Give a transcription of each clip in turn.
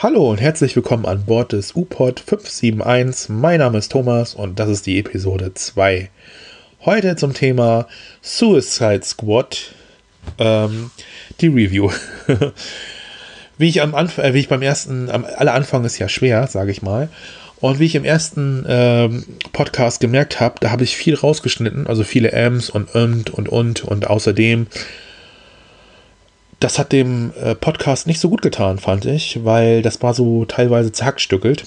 Hallo und herzlich willkommen an Bord des U-Pod 571. Mein Name ist Thomas und das ist die Episode 2. Heute zum Thema Suicide Squad, ähm, die Review. wie ich am Anfang, äh, wie ich beim ersten, am aller Anfang ist ja schwer, sage ich mal. Und wie ich im ersten ähm, Podcast gemerkt habe, da habe ich viel rausgeschnitten, also viele Ms und und und und und außerdem das hat dem äh, Podcast nicht so gut getan, fand ich, weil das war so teilweise zerhackstückelt.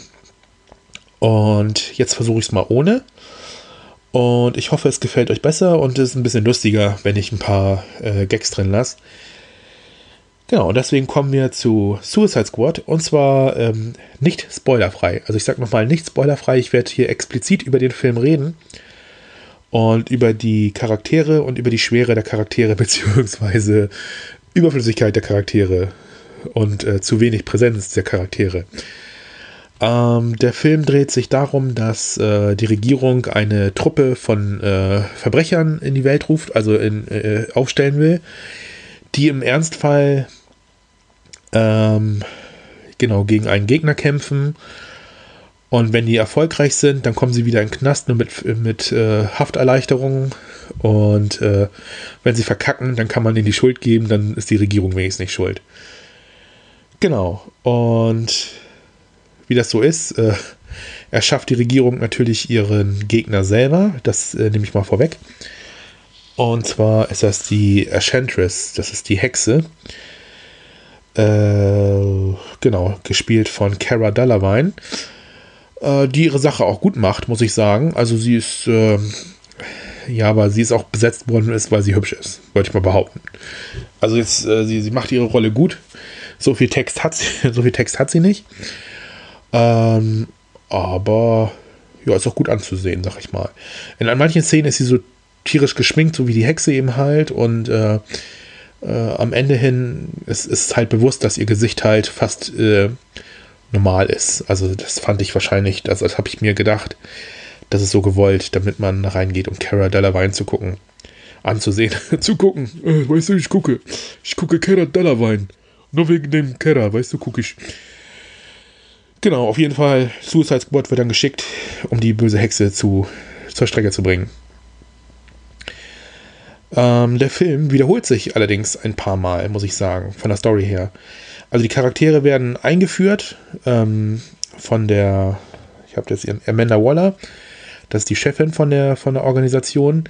Und jetzt versuche ich es mal ohne. Und ich hoffe, es gefällt euch besser und es ist ein bisschen lustiger, wenn ich ein paar äh, Gags drin lasse. Genau, und deswegen kommen wir zu Suicide Squad und zwar ähm, nicht spoilerfrei. Also ich sage nochmal nicht spoilerfrei, ich werde hier explizit über den Film reden und über die Charaktere und über die Schwere der Charaktere beziehungsweise Überflüssigkeit der Charaktere und äh, zu wenig Präsenz der Charaktere. Ähm, der Film dreht sich darum, dass äh, die Regierung eine Truppe von äh, Verbrechern in die Welt ruft, also in, äh, aufstellen will, die im Ernstfall ähm, genau gegen einen Gegner kämpfen. Und wenn die erfolgreich sind, dann kommen sie wieder in den Knast, nur mit, mit äh, Hafterleichterungen und äh, wenn sie verkacken, dann kann man ihnen die Schuld geben, dann ist die Regierung wenigstens nicht schuld. Genau. Und wie das so ist, äh, erschafft die Regierung natürlich ihren Gegner selber. Das äh, nehme ich mal vorweg. Und zwar ist das die Enchantress, das ist die Hexe. Äh, genau, gespielt von Cara Delevingne, äh, die ihre Sache auch gut macht, muss ich sagen. Also sie ist ähm, ja, aber sie ist auch besetzt worden, ist, weil sie hübsch ist, wollte ich mal behaupten. Also jetzt, äh, sie, sie macht ihre Rolle gut. So viel Text hat sie, so viel Text hat sie nicht. Ähm, aber ja, ist auch gut anzusehen, sag ich mal. In manchen Szenen ist sie so tierisch geschminkt, so wie die Hexe eben halt. Und äh, äh, am Ende hin ist, ist halt bewusst, dass ihr Gesicht halt fast äh, normal ist. Also das fand ich wahrscheinlich, also das habe ich mir gedacht das ist so gewollt, damit man reingeht, um Cara Delevingne zu gucken. Anzusehen. zu gucken. Äh, weißt du, ich gucke. Ich gucke Cara Delevingne. Nur wegen dem Cara, weißt du, gucke ich. Genau, auf jeden Fall. Suicide Squad wird dann geschickt, um die böse Hexe zu, zur Strecke zu bringen. Ähm, der Film wiederholt sich allerdings ein paar Mal, muss ich sagen, von der Story her. Also die Charaktere werden eingeführt ähm, von der, ich habe jetzt Amanda Waller, das ist die Chefin von der, von der Organisation.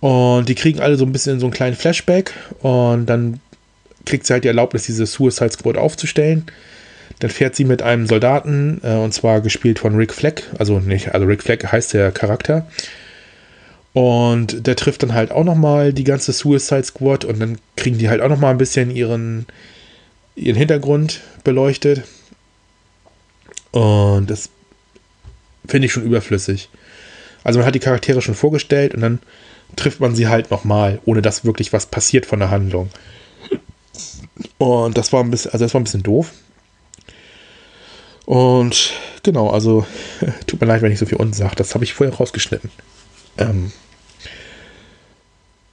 Und die kriegen alle so ein bisschen so einen kleinen Flashback. Und dann kriegt sie halt die Erlaubnis, diese Suicide Squad aufzustellen. Dann fährt sie mit einem Soldaten, äh, und zwar gespielt von Rick Fleck. Also nicht, also Rick Fleck heißt der Charakter. Und der trifft dann halt auch nochmal die ganze Suicide Squad und dann kriegen die halt auch nochmal ein bisschen ihren, ihren Hintergrund beleuchtet. Und das finde ich schon überflüssig. Also man hat die Charaktere schon vorgestellt und dann trifft man sie halt nochmal, ohne dass wirklich was passiert von der Handlung. Und das war ein bisschen, also das war ein bisschen doof. Und genau, also tut mir leid, wenn ich so viel unten sage. Das habe ich vorher rausgeschnitten. Ähm,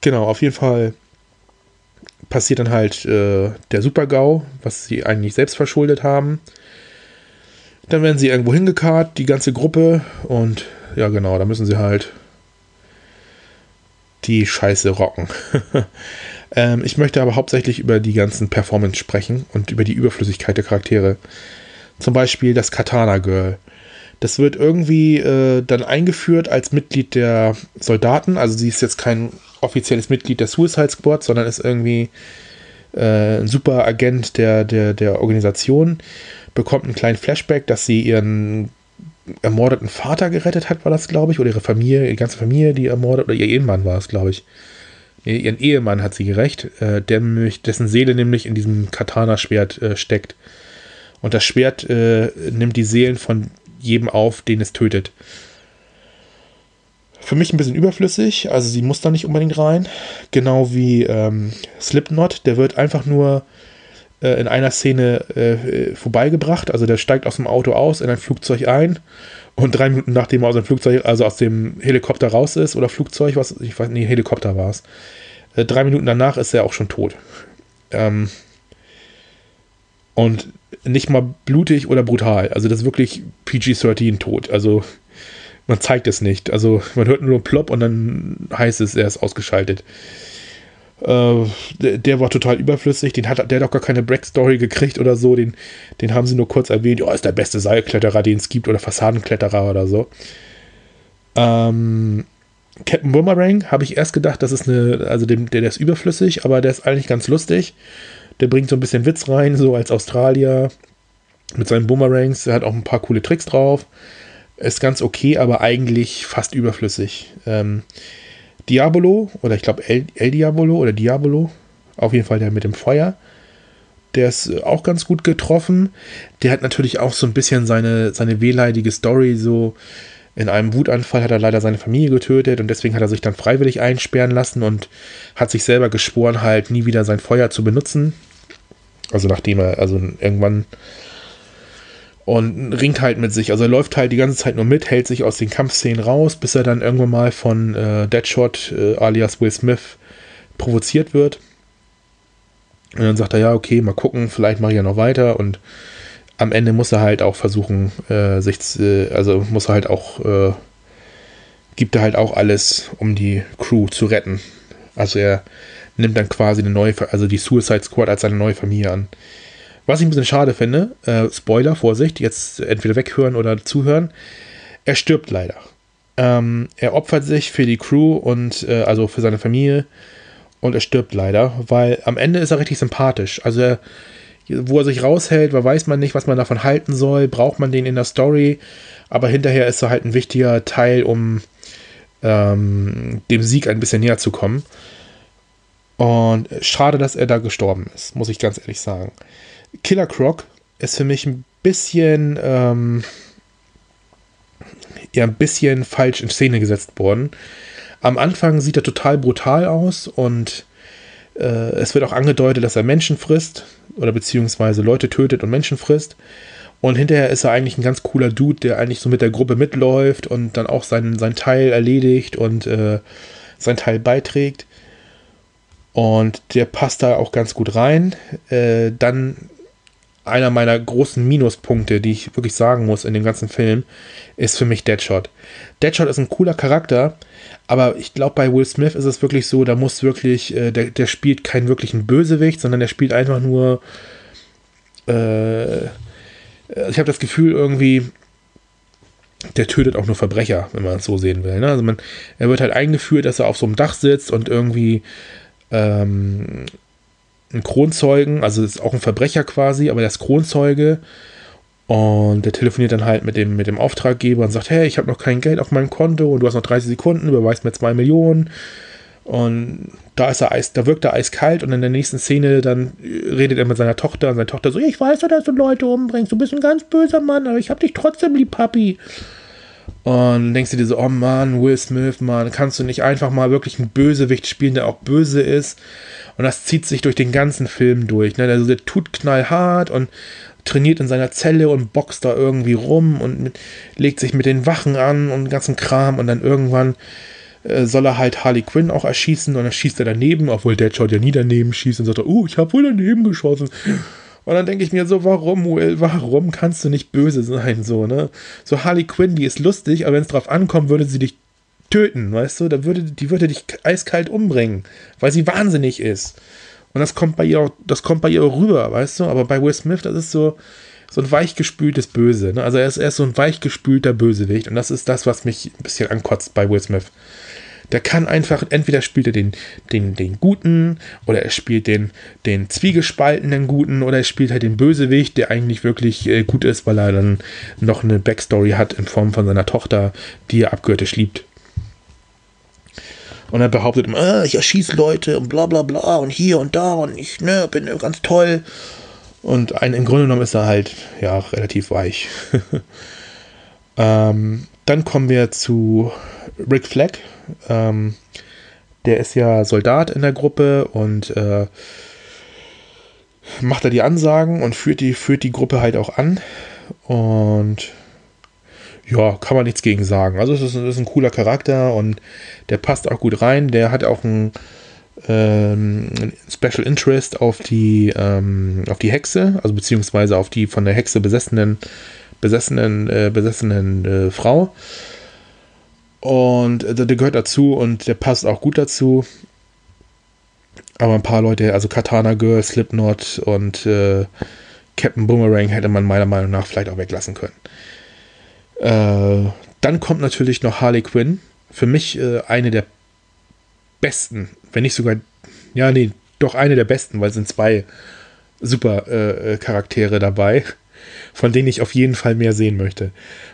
genau, auf jeden Fall passiert dann halt äh, der Super-GAU, was sie eigentlich selbst verschuldet haben. Dann werden sie irgendwo hingekarrt, die ganze Gruppe. Und ja, genau, da müssen sie halt die Scheiße rocken. ähm, ich möchte aber hauptsächlich über die ganzen Performance sprechen und über die Überflüssigkeit der Charaktere. Zum Beispiel das Katana Girl. Das wird irgendwie äh, dann eingeführt als Mitglied der Soldaten. Also sie ist jetzt kein offizielles Mitglied der Suicide Squad, sondern ist irgendwie äh, ein super Agent der, der, der Organisation bekommt einen kleinen Flashback, dass sie ihren ermordeten Vater gerettet hat, war das, glaube ich, oder ihre Familie, die ganze Familie, die ermordet, oder ihr Ehemann war es, glaube ich. Ihren Ehemann hat sie gerecht, äh, der, dessen Seele nämlich in diesem Katana-Schwert äh, steckt. Und das Schwert äh, nimmt die Seelen von jedem auf, den es tötet. Für mich ein bisschen überflüssig, also sie muss da nicht unbedingt rein. Genau wie ähm, Slipknot, der wird einfach nur äh, in einer Szene äh, vorbeigebracht. Also der steigt aus dem Auto aus, in ein Flugzeug ein und drei Minuten nachdem er aus dem Flugzeug, also aus dem Helikopter raus ist oder Flugzeug, was ich weiß nicht, Helikopter war es. Äh, drei Minuten danach ist er auch schon tot. Ähm, und nicht mal blutig oder brutal. Also das ist wirklich PG-13 tot. Also man zeigt es nicht. Also man hört nur Plop und dann heißt es, er ist ausgeschaltet. Äh, der, der, war total überflüssig. Den hat, der hat auch gar keine Backstory gekriegt oder so. Den, den haben sie nur kurz erwähnt. Oh, ist der beste Seilkletterer, den es gibt oder Fassadenkletterer oder so. Ähm, Captain Boomerang habe ich erst gedacht, das ist eine, also dem, der, der ist überflüssig, aber der ist eigentlich ganz lustig. Der bringt so ein bisschen Witz rein, so als Australier mit seinen Boomerangs. Er hat auch ein paar coole Tricks drauf. Ist ganz okay, aber eigentlich fast überflüssig. Ähm, Diabolo, oder ich glaube El, El Diabolo oder Diabolo, auf jeden Fall der mit dem Feuer. Der ist auch ganz gut getroffen. Der hat natürlich auch so ein bisschen seine, seine wehleidige Story, so in einem Wutanfall hat er leider seine Familie getötet und deswegen hat er sich dann freiwillig einsperren lassen und hat sich selber geschworen, halt nie wieder sein Feuer zu benutzen. Also nachdem er, also irgendwann und ringt halt mit sich. Also er läuft halt die ganze Zeit nur mit, hält sich aus den Kampfszenen raus, bis er dann irgendwann mal von äh, Deadshot äh, alias Will Smith provoziert wird. Und dann sagt er, ja, okay, mal gucken, vielleicht mache ich ja noch weiter. Und am Ende muss er halt auch versuchen, äh, sich, äh, also muss er halt auch, äh, gibt er halt auch alles, um die Crew zu retten. Also er nimmt dann quasi eine neue, also die Suicide Squad als seine neue Familie an. Was ich ein bisschen schade finde, äh, Spoiler, Vorsicht, jetzt entweder weghören oder zuhören. Er stirbt leider. Ähm, er opfert sich für die Crew und äh, also für seine Familie und er stirbt leider, weil am Ende ist er richtig sympathisch. Also er, wo er sich raushält, weiß man nicht, was man davon halten soll, braucht man den in der Story, aber hinterher ist er halt ein wichtiger Teil, um ähm, dem Sieg ein bisschen näher zu kommen. Und schade, dass er da gestorben ist, muss ich ganz ehrlich sagen. Killer Croc ist für mich ein bisschen, ähm, ja, ein bisschen falsch in Szene gesetzt worden. Am Anfang sieht er total brutal aus und äh, es wird auch angedeutet, dass er Menschen frisst oder beziehungsweise Leute tötet und Menschen frisst. Und hinterher ist er eigentlich ein ganz cooler Dude, der eigentlich so mit der Gruppe mitläuft und dann auch seinen, seinen Teil erledigt und äh, sein Teil beiträgt. Und der passt da auch ganz gut rein. Äh, dann einer meiner großen Minuspunkte, die ich wirklich sagen muss in dem ganzen Film, ist für mich Deadshot. Deadshot ist ein cooler Charakter, aber ich glaube, bei Will Smith ist es wirklich so, da muss wirklich, äh, der, der spielt keinen wirklichen Bösewicht, sondern der spielt einfach nur. Äh, ich habe das Gefühl, irgendwie, der tötet auch nur Verbrecher, wenn man es so sehen will. Ne? Also man, er wird halt eingeführt, dass er auf so einem Dach sitzt und irgendwie ähm, einen Kronzeugen, also ist auch ein Verbrecher quasi, aber der ist Kronzeuge. Und der telefoniert dann halt mit dem, mit dem Auftraggeber und sagt, hey, ich habe noch kein Geld auf meinem Konto und du hast noch 30 Sekunden, überweist mir 2 Millionen. Und da ist er eis, da wirkt er eiskalt und in der nächsten Szene dann redet er mit seiner Tochter und seine Tochter so, ich weiß ja, dass du Leute umbringst, du bist ein ganz böser Mann, aber ich hab dich trotzdem lieb, Papi. Und denkst du dir so, oh Mann, Will Smith, Mann, kannst du nicht einfach mal wirklich einen Bösewicht spielen, der auch böse ist? Und das zieht sich durch den ganzen Film durch. Ne? Also der tut knallhart und trainiert in seiner Zelle und boxt da irgendwie rum und mit, legt sich mit den Wachen an und ganzen Kram und dann irgendwann äh, soll er halt Harley Quinn auch erschießen und dann schießt er daneben, obwohl Deadshot ja nie daneben schießt und sagt, oh, ich habe wohl daneben geschossen. Und dann denke ich mir so, warum, Will, warum kannst du nicht böse sein, so, ne? So Harley Quinn, die ist lustig, aber wenn es drauf ankommt, würde sie dich töten, weißt du? Da würde, die würde dich eiskalt umbringen, weil sie wahnsinnig ist. Und das kommt bei ihr auch, das kommt bei ihr auch rüber, weißt du? Aber bei Will Smith, das ist so, so ein weichgespültes Böse. Ne? Also er ist, er ist so ein weichgespülter Bösewicht. Und das ist das, was mich ein bisschen ankotzt bei Will Smith. Der kann einfach, entweder spielt er den, den, den Guten oder er spielt den, den zwiegespaltenen Guten oder er spielt halt den Bösewicht, der eigentlich wirklich äh, gut ist, weil er dann noch eine Backstory hat in Form von seiner Tochter, die er abgöttisch liebt. Und er behauptet immer, ah, ich erschieße Leute und bla bla bla und hier und da und ich ne, bin ganz toll. Und ein, im Grunde genommen ist er halt ja relativ weich. ähm, dann kommen wir zu Rick Flag. Ähm, der ist ja Soldat in der Gruppe und äh, macht da die Ansagen und führt die, führt die Gruppe halt auch an. Und ja, kann man nichts gegen sagen. Also es ist, ist, ein cooler Charakter und der passt auch gut rein. Der hat auch ein, ähm, Special Interest auf die, ähm, auf die Hexe, also beziehungsweise auf die von der Hexe besessenen, besessenen, äh, besessenen äh, Frau. Und äh, der gehört dazu und der passt auch gut dazu. Aber ein paar Leute, also Katana Girl, Slipknot und äh, Captain Boomerang hätte man meiner Meinung nach vielleicht auch weglassen können. Äh, dann kommt natürlich noch Harley Quinn. Für mich äh, eine der besten, wenn nicht sogar, ja, nee, doch eine der besten, weil es sind zwei super äh, äh, Charaktere dabei, von denen ich auf jeden Fall mehr sehen möchte.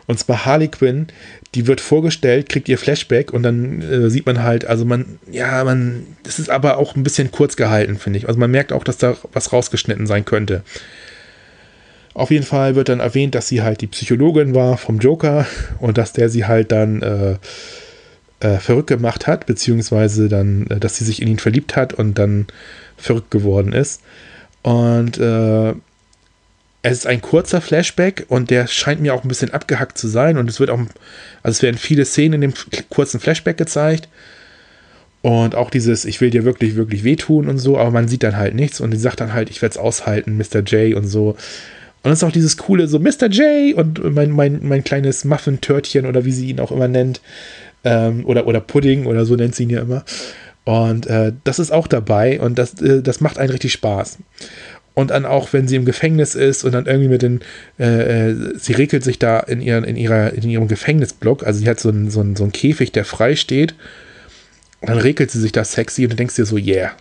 Und zwar Harley Quinn, die wird vorgestellt, kriegt ihr Flashback und dann äh, sieht man halt, also man, ja, man, das ist aber auch ein bisschen kurz gehalten, finde ich. Also man merkt auch, dass da was rausgeschnitten sein könnte. Auf jeden Fall wird dann erwähnt, dass sie halt die Psychologin war vom Joker und dass der sie halt dann äh, äh, verrückt gemacht hat, beziehungsweise dann, äh, dass sie sich in ihn verliebt hat und dann verrückt geworden ist. Und äh, es ist ein kurzer Flashback und der scheint mir auch ein bisschen abgehackt zu sein. Und es wird auch, also es werden viele Szenen in dem kurzen Flashback gezeigt. Und auch dieses, ich will dir wirklich, wirklich wehtun und so, aber man sieht dann halt nichts und die sagt dann halt, ich werde es aushalten, Mr. J und so. Und es ist auch dieses coole, so Mr. J und mein, mein, mein kleines Muffin-Törtchen oder wie sie ihn auch immer nennt. Ähm, oder, oder Pudding oder so nennt sie ihn ja immer. Und äh, das ist auch dabei und das, äh, das macht einen richtig Spaß. Und dann auch, wenn sie im Gefängnis ist und dann irgendwie mit den, äh, äh sie regelt sich da in, ihren, in, ihrer, in ihrem Gefängnisblock, also sie hat so einen, so, einen, so einen Käfig, der frei steht. Dann regelt sie sich da sexy und du denkst dir so, yeah,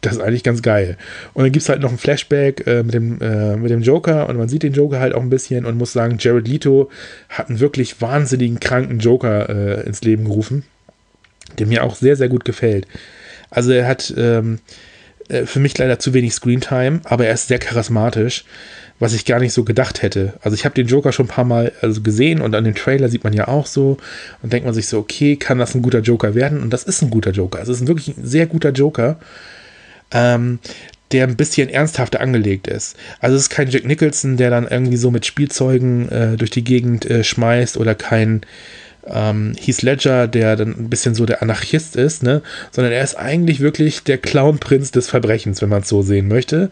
das ist eigentlich ganz geil. Und dann gibt es halt noch ein Flashback äh, mit, dem, äh, mit dem Joker und man sieht den Joker halt auch ein bisschen und muss sagen, Jared Leto hat einen wirklich wahnsinnigen, kranken Joker äh, ins Leben gerufen, der mir auch sehr, sehr gut gefällt. Also er hat ähm, äh, für mich leider zu wenig Screentime, aber er ist sehr charismatisch, was ich gar nicht so gedacht hätte. Also ich habe den Joker schon ein paar Mal also gesehen und an dem Trailer sieht man ja auch so und denkt man sich so, okay, kann das ein guter Joker werden? Und das ist ein guter Joker. Es ist ein wirklich ein sehr guter Joker ähm, der ein bisschen ernsthafter angelegt ist. Also es ist kein Jack Nicholson, der dann irgendwie so mit Spielzeugen äh, durch die Gegend äh, schmeißt oder kein ähm, Heath Ledger, der dann ein bisschen so der Anarchist ist, ne? sondern er ist eigentlich wirklich der Clownprinz des Verbrechens, wenn man es so sehen möchte.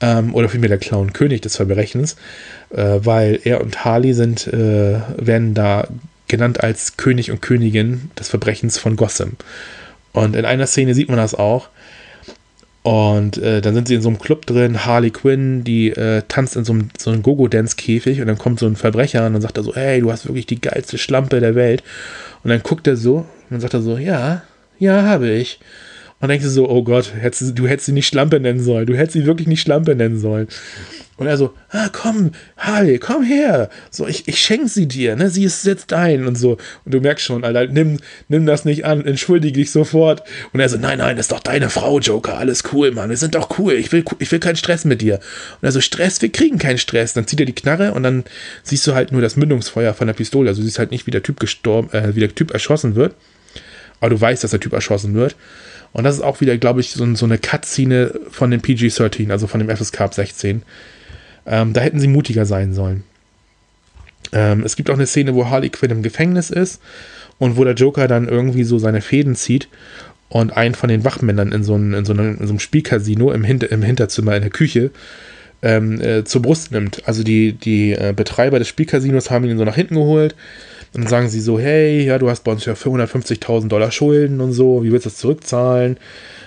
Ähm, oder vielmehr der Clownkönig des Verbrechens, äh, weil er und Harley sind, äh, werden da genannt als König und Königin des Verbrechens von Gotham. Und in einer Szene sieht man das auch, und äh, dann sind sie in so einem Club drin, Harley Quinn, die äh, tanzt in so einem, so einem Gogo-Dance-Käfig und dann kommt so ein Verbrecher und dann sagt er so, hey, du hast wirklich die geilste Schlampe der Welt. Und dann guckt er so und dann sagt er so, ja, ja, habe ich. Und denkst du so, oh Gott, hättest, du hättest sie nicht Schlampe nennen sollen. Du hättest sie wirklich nicht Schlampe nennen sollen. Und er so, ah, komm, Harley, komm her. So, ich, ich schenke sie dir, ne? Sie ist jetzt dein und so. Und du merkst schon, Alter, nimm, nimm das nicht an, entschuldige dich sofort. Und er so, nein, nein, das ist doch deine Frau, Joker, alles cool, Mann. Wir sind doch cool. Ich will, ich will keinen Stress mit dir. Und er so, Stress, wir kriegen keinen Stress. Dann zieht er die Knarre und dann siehst du halt nur das Mündungsfeuer von der Pistole. Also du siehst halt nicht, wie der Typ gestorben, äh, wie der Typ erschossen wird. Aber du weißt, dass der Typ erschossen wird. Und das ist auch wieder, glaube ich, so, so eine Cutscene von dem PG-13, also von dem FSK ab 16 ähm, da hätten sie mutiger sein sollen. Ähm, es gibt auch eine Szene, wo Harley Quinn im Gefängnis ist und wo der Joker dann irgendwie so seine Fäden zieht und einen von den Wachmännern in so, ein, in so, einem, in so einem Spielcasino im, Hinter, im Hinterzimmer in der Küche ähm, äh, zur Brust nimmt. Also die, die äh, Betreiber des Spielcasinos haben ihn so nach hinten geholt. Und dann sagen sie so, hey, ja, du hast bei uns ja 450.000 Dollar Schulden und so, wie willst du das zurückzahlen?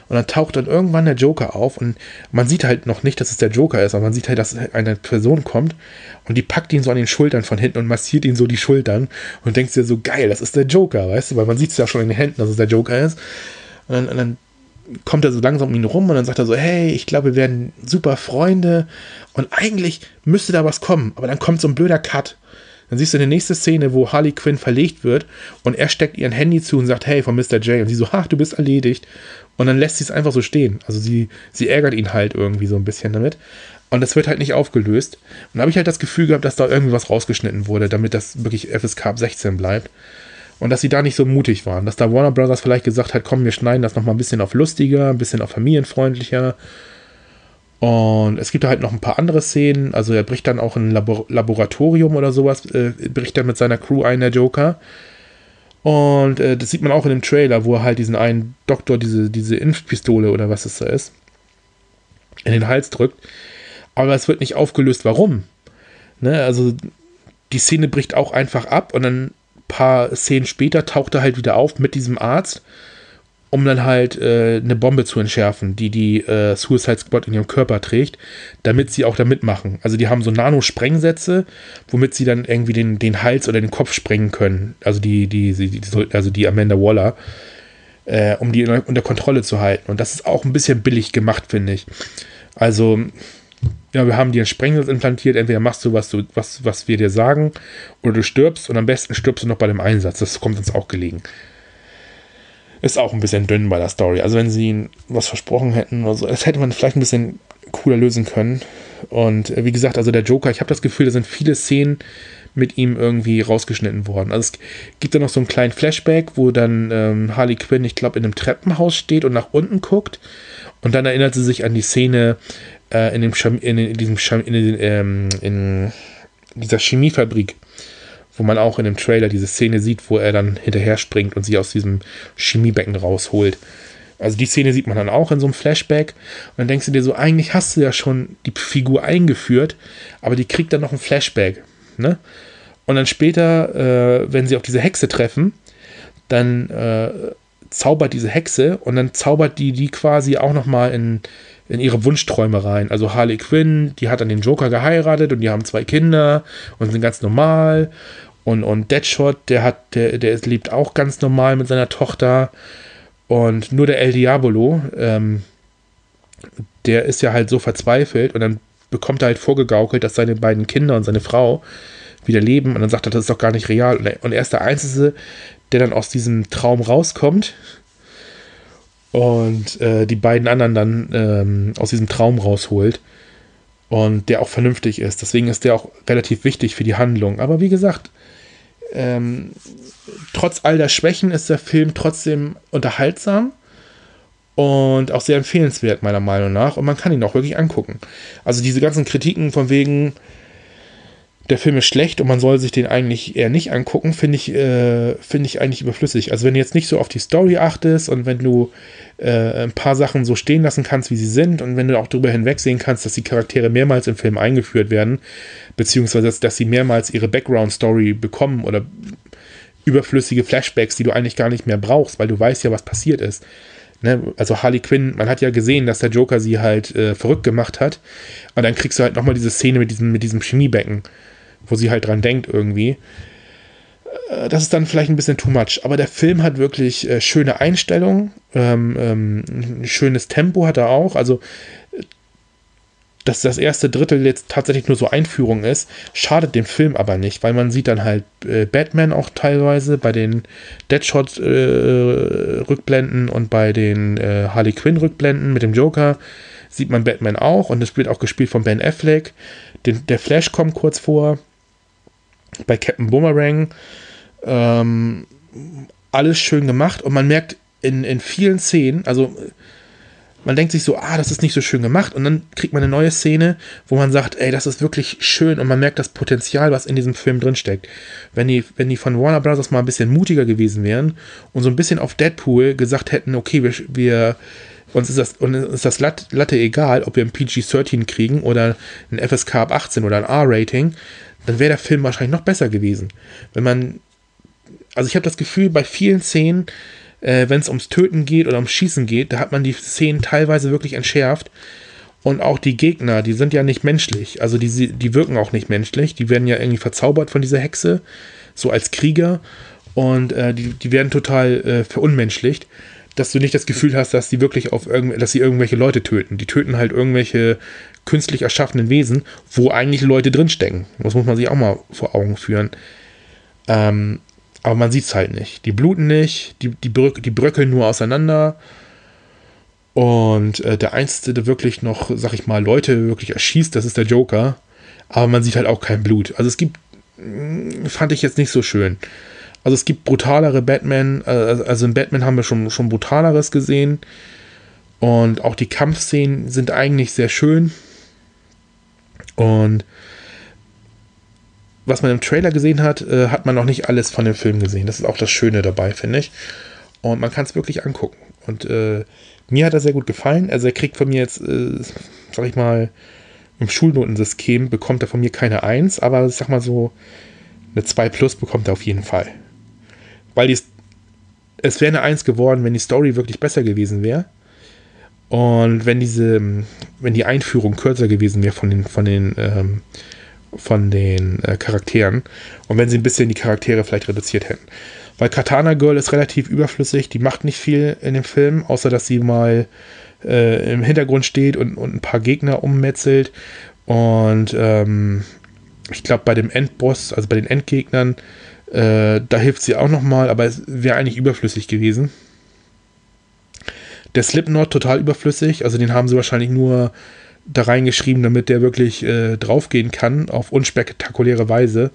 Und dann taucht dann irgendwann der Joker auf und man sieht halt noch nicht, dass es der Joker ist, aber man sieht halt, dass eine Person kommt und die packt ihn so an den Schultern von hinten und massiert ihn so die Schultern und denkt dir so, geil, das ist der Joker, weißt du, weil man sieht es ja schon in den Händen, dass es der Joker ist. Und dann, und dann kommt er so langsam um ihn rum und dann sagt er so, hey, ich glaube, wir werden super Freunde und eigentlich müsste da was kommen, aber dann kommt so ein blöder Cut. Dann siehst du eine nächste Szene, wo Harley Quinn verlegt wird und er steckt ihr ein Handy zu und sagt, hey, von Mr. J. Und sie so, ach, du bist erledigt. Und dann lässt sie es einfach so stehen. Also sie, sie ärgert ihn halt irgendwie so ein bisschen damit. Und das wird halt nicht aufgelöst. Und da habe ich halt das Gefühl gehabt, dass da irgendwie was rausgeschnitten wurde, damit das wirklich FSK ab 16 bleibt. Und dass sie da nicht so mutig waren. Dass da Warner Brothers vielleicht gesagt hat, komm, wir schneiden das nochmal ein bisschen auf lustiger, ein bisschen auf familienfreundlicher. Und es gibt halt noch ein paar andere Szenen. Also er bricht dann auch ein Labor Laboratorium oder sowas, äh, bricht dann mit seiner Crew ein, der Joker. Und äh, das sieht man auch in dem Trailer, wo er halt diesen einen Doktor diese, diese Impfpistole oder was es da ist, in den Hals drückt. Aber es wird nicht aufgelöst, warum. Ne? Also die Szene bricht auch einfach ab und dann ein paar Szenen später taucht er halt wieder auf mit diesem Arzt um dann halt äh, eine Bombe zu entschärfen, die die äh, Suicide Squad in ihrem Körper trägt, damit sie auch da mitmachen. Also die haben so Nano-Sprengsätze, womit sie dann irgendwie den, den Hals oder den Kopf sprengen können. Also die, die, die, also die Amanda Waller, äh, um die unter Kontrolle zu halten. Und das ist auch ein bisschen billig gemacht, finde ich. Also, ja, wir haben dir einen Sprengsatz implantiert, entweder machst du was, du, was, was wir dir sagen, oder du stirbst und am besten stirbst du noch bei dem Einsatz. Das kommt uns auch gelegen ist auch ein bisschen dünn bei der Story. Also wenn sie ihnen was versprochen hätten oder so, das hätte man vielleicht ein bisschen cooler lösen können. Und äh, wie gesagt, also der Joker, ich habe das Gefühl, da sind viele Szenen mit ihm irgendwie rausgeschnitten worden. Also es gibt da noch so einen kleinen Flashback, wo dann ähm, Harley Quinn, ich glaube, in einem Treppenhaus steht und nach unten guckt. Und dann erinnert sie sich an die Szene äh, in, dem Cham in, in, diesem Cham in, ähm, in dieser Chemiefabrik, wo man auch in dem Trailer diese Szene sieht, wo er dann hinterher springt und sie aus diesem Chemiebecken rausholt. Also die Szene sieht man dann auch in so einem Flashback und dann denkst du dir so, eigentlich hast du ja schon die Figur eingeführt, aber die kriegt dann noch ein Flashback. Ne? Und dann später, äh, wenn sie auf diese Hexe treffen, dann äh, zaubert diese Hexe und dann zaubert die die quasi auch nochmal in, in ihre Wunschträume rein. Also Harley Quinn, die hat dann den Joker geheiratet und die haben zwei Kinder und sind ganz normal und, und Deadshot, der hat, der, der lebt auch ganz normal mit seiner Tochter. Und nur der El Diabolo, ähm, der ist ja halt so verzweifelt und dann bekommt er halt vorgegaukelt, dass seine beiden Kinder und seine Frau wieder leben und dann sagt er, das ist doch gar nicht real. Und er ist der Einzige, der dann aus diesem Traum rauskommt und äh, die beiden anderen dann ähm, aus diesem Traum rausholt und der auch vernünftig ist. Deswegen ist der auch relativ wichtig für die Handlung. Aber wie gesagt, ähm, trotz all der Schwächen ist der Film trotzdem unterhaltsam und auch sehr empfehlenswert, meiner Meinung nach. Und man kann ihn auch wirklich angucken. Also diese ganzen Kritiken von wegen, der Film ist schlecht und man soll sich den eigentlich eher nicht angucken, finde ich, äh, find ich eigentlich überflüssig. Also wenn du jetzt nicht so auf die Story achtest und wenn du äh, ein paar Sachen so stehen lassen kannst, wie sie sind und wenn du auch darüber hinwegsehen kannst, dass die Charaktere mehrmals im Film eingeführt werden, beziehungsweise dass sie mehrmals ihre Background-Story bekommen oder überflüssige Flashbacks, die du eigentlich gar nicht mehr brauchst, weil du weißt ja, was passiert ist. Ne? Also Harley Quinn, man hat ja gesehen, dass der Joker sie halt äh, verrückt gemacht hat und dann kriegst du halt nochmal diese Szene mit diesem, mit diesem Chemiebecken wo sie halt dran denkt irgendwie. Äh, das ist dann vielleicht ein bisschen too much, aber der Film hat wirklich äh, schöne Einstellungen, ähm, ähm, ein schönes Tempo hat er auch. Also, dass das erste Drittel jetzt tatsächlich nur so Einführung ist, schadet dem Film aber nicht, weil man sieht dann halt äh, Batman auch teilweise bei den Deadshot-Rückblenden äh, und bei den äh, Harley Quinn-Rückblenden mit dem Joker sieht man Batman auch und es wird auch gespielt von Ben Affleck. Den, der Flash kommt kurz vor bei Captain Boomerang. Ähm, alles schön gemacht und man merkt in, in vielen Szenen, also man denkt sich so, ah, das ist nicht so schön gemacht und dann kriegt man eine neue Szene, wo man sagt, ey, das ist wirklich schön und man merkt das Potenzial, was in diesem Film drinsteckt. Wenn die, wenn die von Warner Bros. mal ein bisschen mutiger gewesen wären und so ein bisschen auf Deadpool gesagt hätten, okay, wir, wir uns ist das, uns ist das Latte egal, ob wir ein PG-13 kriegen oder ein FSK ab 18 oder ein R-Rating, dann wäre der Film wahrscheinlich noch besser gewesen. Wenn man, also ich habe das Gefühl, bei vielen Szenen, äh, wenn es ums Töten geht oder ums Schießen geht, da hat man die Szenen teilweise wirklich entschärft. Und auch die Gegner, die sind ja nicht menschlich. Also die, die wirken auch nicht menschlich. Die werden ja irgendwie verzaubert von dieser Hexe, so als Krieger. Und äh, die, die werden total äh, verunmenschlicht, dass du nicht das Gefühl hast, dass die wirklich auf irgend, dass sie irgendwelche Leute töten. Die töten halt irgendwelche künstlich erschaffenen Wesen, wo eigentlich Leute drinstecken. Das muss man sich auch mal vor Augen führen. Ähm, aber man sieht es halt nicht. Die bluten nicht, die, die, bröck, die bröckeln nur auseinander. Und äh, der Einzige, der wirklich noch, sag ich mal, Leute wirklich erschießt, das ist der Joker. Aber man sieht halt auch kein Blut. Also es gibt, mm, fand ich jetzt nicht so schön. Also es gibt brutalere Batman, äh, also in Batman haben wir schon, schon brutaleres gesehen. Und auch die Kampfszenen sind eigentlich sehr schön. Und was man im Trailer gesehen hat, äh, hat man noch nicht alles von dem Film gesehen. Das ist auch das Schöne dabei, finde ich. Und man kann es wirklich angucken. Und äh, mir hat er sehr gut gefallen. Also er kriegt von mir jetzt, äh, sag ich mal, im Schulnotensystem bekommt er von mir keine 1, aber sag mal so, eine 2 plus bekommt er auf jeden Fall. Weil die, es wäre eine 1 geworden, wenn die Story wirklich besser gewesen wäre. Und wenn diese, wenn die Einführung kürzer gewesen wäre von den, von den, ähm, von den äh, Charakteren und wenn sie ein bisschen die Charaktere vielleicht reduziert hätten. Weil Katana Girl ist relativ überflüssig, die macht nicht viel in dem Film, außer dass sie mal äh, im Hintergrund steht und, und ein paar Gegner ummetzelt. Und ähm, ich glaube, bei dem Endboss, also bei den Endgegnern, äh, da hilft sie auch nochmal, aber es wäre eigentlich überflüssig gewesen. Der Slipknot total überflüssig, also den haben sie wahrscheinlich nur da reingeschrieben, damit der wirklich äh, draufgehen kann, auf unspektakuläre Weise.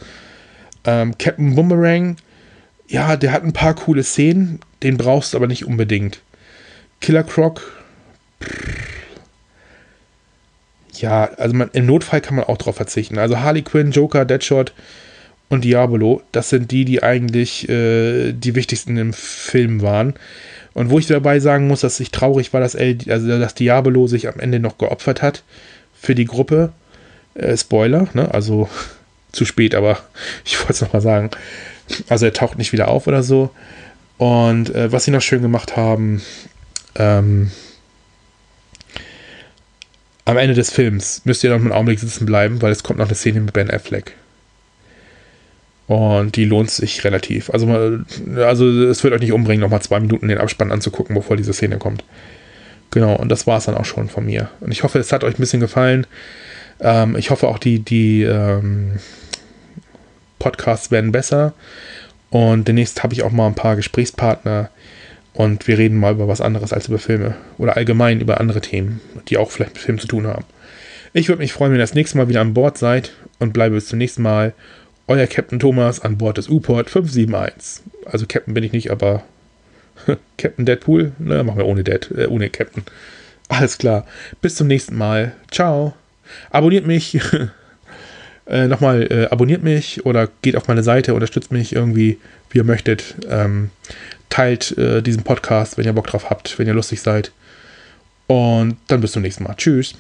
Ähm, Captain Boomerang, ja, der hat ein paar coole Szenen, den brauchst du aber nicht unbedingt. Killer Croc, ja, also man, im Notfall kann man auch drauf verzichten. Also Harley Quinn, Joker, Deadshot und Diabolo, das sind die, die eigentlich äh, die wichtigsten im Film waren. Und wo ich dabei sagen muss, dass ich traurig war, dass, El, also dass Diabolo sich am Ende noch geopfert hat für die Gruppe. Äh, Spoiler, ne? Also zu spät, aber ich wollte es nochmal sagen. Also er taucht nicht wieder auf oder so. Und äh, was sie noch schön gemacht haben, ähm, am Ende des Films müsst ihr noch einen Augenblick sitzen bleiben, weil es kommt noch eine Szene mit Ben Affleck. Und die lohnt sich relativ. Also, also es wird euch nicht umbringen, nochmal zwei Minuten den Abspann anzugucken, bevor diese Szene kommt. Genau, und das war es dann auch schon von mir. Und ich hoffe, es hat euch ein bisschen gefallen. Ähm, ich hoffe auch, die, die ähm, Podcasts werden besser. Und demnächst habe ich auch mal ein paar Gesprächspartner und wir reden mal über was anderes als über Filme. Oder allgemein über andere Themen, die auch vielleicht mit Filmen zu tun haben. Ich würde mich freuen, wenn ihr das nächste Mal wieder an Bord seid und bleibe bis zum nächsten Mal. Euer Captain Thomas an Bord des U-Port 571. Also Captain bin ich nicht, aber Captain Deadpool? Na, machen wir ohne Dead, äh, ohne Captain. Alles klar. Bis zum nächsten Mal. Ciao. Abonniert mich. äh, Nochmal, äh, abonniert mich oder geht auf meine Seite, unterstützt mich irgendwie, wie ihr möchtet. Ähm, teilt äh, diesen Podcast, wenn ihr Bock drauf habt, wenn ihr lustig seid. Und dann bis zum nächsten Mal. Tschüss.